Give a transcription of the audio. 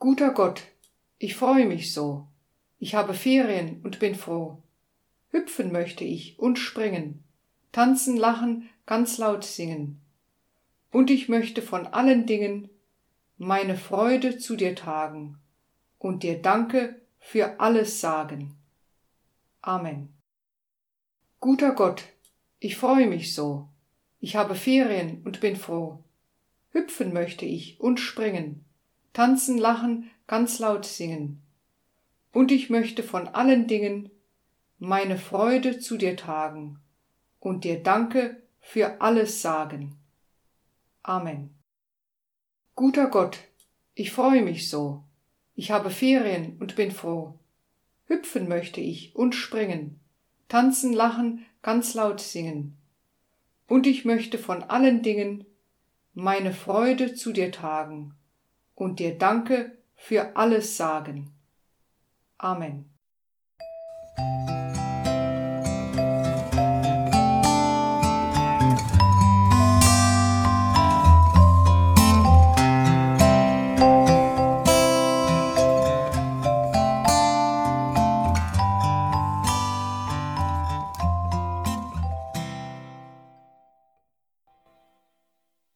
Guter Gott, ich freue mich so. Ich habe Ferien und bin froh. Hüpfen möchte ich und springen, tanzen, lachen, ganz laut singen. Und ich möchte von allen Dingen meine Freude zu dir tragen und dir Danke für alles sagen. Amen. Guter Gott, ich freue mich so. Ich habe Ferien und bin froh. Hüpfen möchte ich und springen, tanzen, lachen, ganz laut singen. Und ich möchte von allen Dingen meine Freude zu dir tragen und dir Danke für alles sagen. Amen. Guter Gott, ich freue mich so. Ich habe Ferien und bin froh. Hüpfen möchte ich und springen, tanzen, lachen, ganz laut singen. Und ich möchte von allen Dingen meine Freude zu dir tragen und dir Danke für alles sagen. Amen.